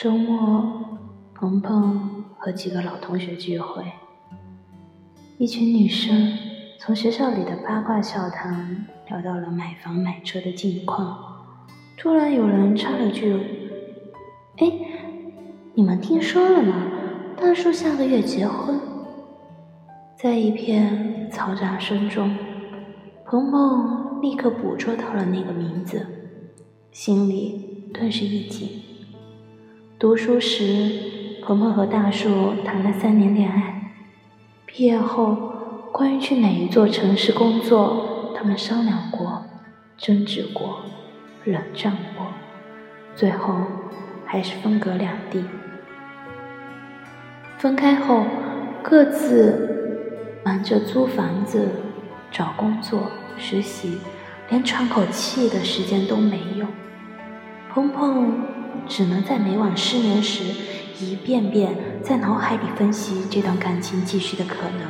周末，鹏鹏和几个老同学聚会，一群女生从学校里的八卦笑谈聊到了买房买车的近况。突然有人插了句：“哎，你们听说了吗？大叔下个月结婚。”在一片嘈杂声中，鹏鹏立刻捕捉到了那个名字，心里顿时一紧。读书时，鹏鹏和大树谈了三年恋爱。毕业后，关于去哪一座城市工作，他们商量过，争执过，冷战过，最后还是分隔两地。分开后，各自忙着租房子、找工作、实习，连喘口气的时间都没有。鹏鹏。只能在每晚失眠时，一遍遍在脑海里分析这段感情继续的可能，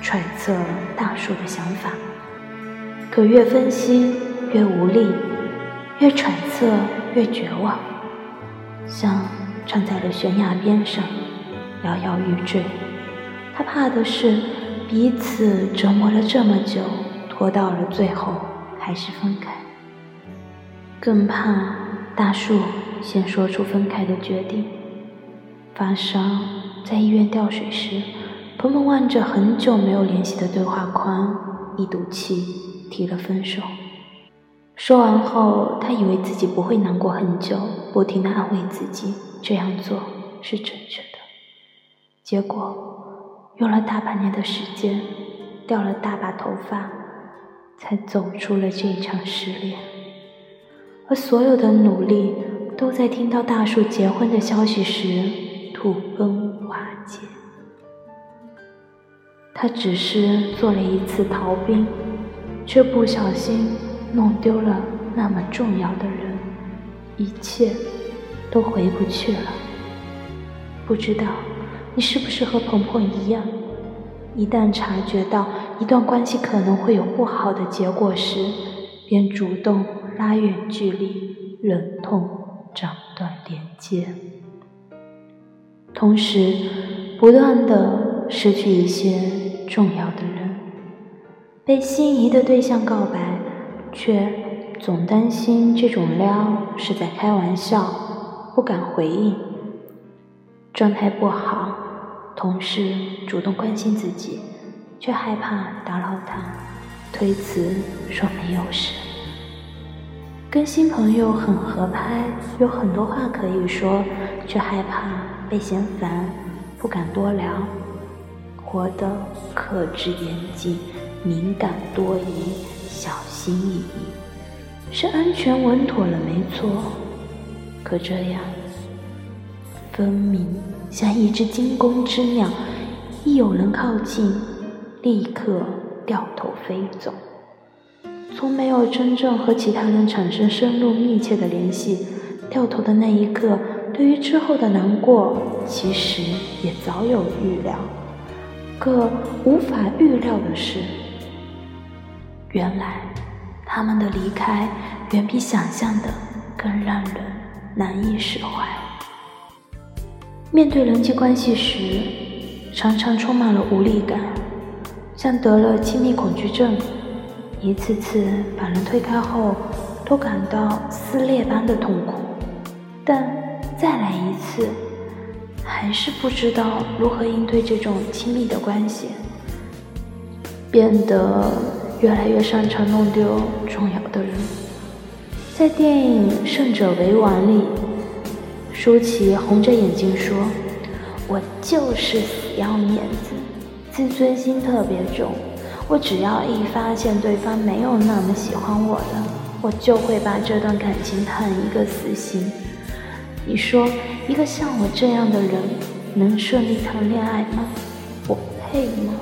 揣测大树的想法。可越分析越无力，越揣测越绝望，像站在了悬崖边上，摇摇欲坠。他怕的是彼此折磨了这么久，拖到了最后还是分开，更怕大树。先说出分开的决定。发烧，在医院吊水时，鹏鹏望着很久没有联系的对话框，一赌气提了分手。说完后，他以为自己不会难过很久，不停地安慰自己这样做是正确的。结果，用了大半年的时间，掉了大把头发，才走出了这一场失恋。我所有的努力。都在听到大树结婚的消息时土崩瓦解。他只是做了一次逃兵，却不小心弄丢了那么重要的人，一切都回不去了。不知道你是不是和鹏鹏一样，一旦察觉到一段关系可能会有不好的结果时，便主动拉远距离，忍痛。斩断连接，同时不断的失去一些重要的人，被心仪的对象告白，却总担心这种撩是在开玩笑，不敢回应。状态不好，同事主动关心自己，却害怕打扰他，推辞说没有事。跟新朋友很合拍，有很多话可以说，却害怕被嫌烦，不敢多聊，活得克制严谨，敏感多疑，小心翼翼，是安全稳妥了没错。可这样，分明像一只惊弓之鸟，一有人靠近，立刻掉头飞走。从没有真正和其他人产生深入密切的联系，掉头的那一刻，对于之后的难过，其实也早有预料。可无法预料的是，原来他们的离开远比想象的更让人难以释怀。面对人际关系时，常常充满了无力感，像得了亲密恐惧症。一次次把人推开后，都感到撕裂般的痛苦，但再来一次，还是不知道如何应对这种亲密的关系，变得越来越擅长弄丢重要的人。在电影《胜者为王》里，舒淇红着眼睛说：“我就是死要面子，自尊心特别重。”我只要一发现对方没有那么喜欢我的，我就会把这段感情判一个死刑。你说，一个像我这样的人能顺利谈恋爱吗？我配吗？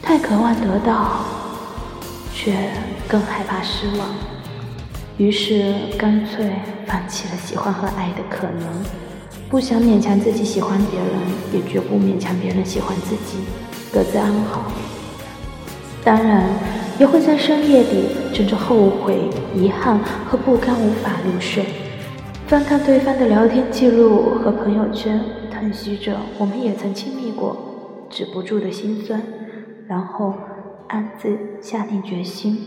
太渴望得到，却更害怕失望，于是干脆放弃了喜欢和爱的可能，不想勉强自己喜欢别人，也绝不勉强别人喜欢自己。各自安好，当然也会在深夜里枕着后悔、遗憾和不甘无法入睡，翻看对方的聊天记录和朋友圈，叹息着我们也曾亲密过，止不住的心酸，然后暗自下定决心，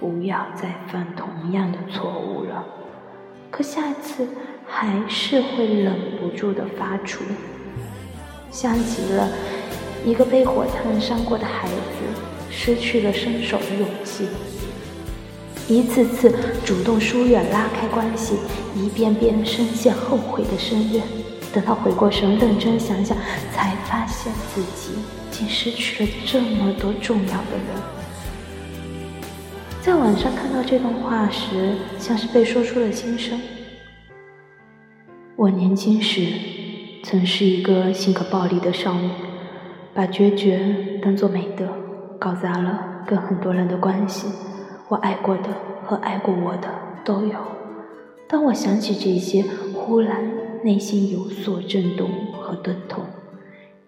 不要再犯同样的错误了。可下一次还是会忍不住的发出，像极了一个被火烫伤过的孩子，失去了伸手的勇气。一次次主动疏远、拉开关系，一遍遍深陷后悔的深渊。等他回过神，认真想想，才发现自己竟失去了这么多重要的人。在网上看到这段话时，像是被说出了心声。我年轻时曾是一个性格暴戾的少女，把决绝当作美德，搞砸了跟很多人的关系。我爱过的和爱过我的都有。当我想起这些，忽然内心有所震动和钝痛，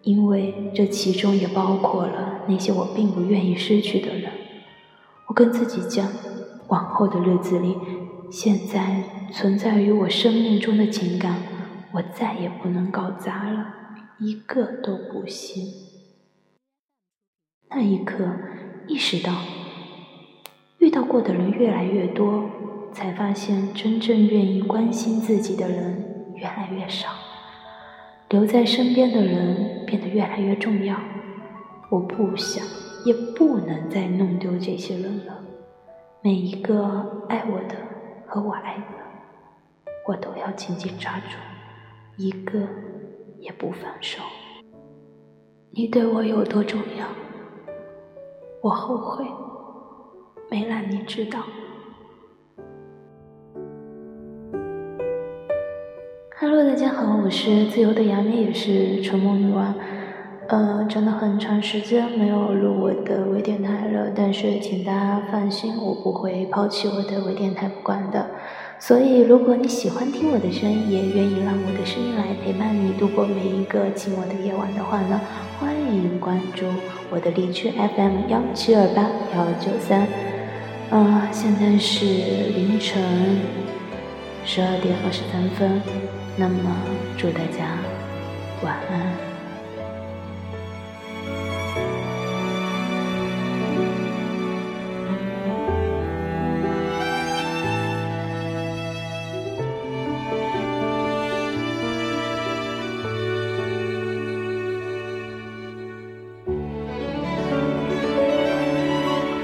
因为这其中也包括了那些我并不愿意失去的人。我跟自己讲，往后的日子里，现在存在于我生命中的情感，我再也不能搞砸了，一个都不行。那一刻，意识到。遇到过的人越来越多，才发现真正愿意关心自己的人越来越少，留在身边的人变得越来越重要。我不想，也不能再弄丢这些人了。每一个爱我的和我爱的，我都要紧紧抓住，一个也不放手。你对我有多重要？我后悔。没让你知道。Hello，大家好，我是自由的杨幂，也是纯梦女王。呃，真的很长时间没有录我的微电台了，但是请大家放心，我不会抛弃我的微电台不管的。所以，如果你喜欢听我的声音，也愿意让我的声音来陪伴你度过每一个寂寞的夜晚的话呢，欢迎关注我的荔枝 FM 幺七二八幺九三。啊，现在是凌晨十二点二十三分，那么祝大家晚安。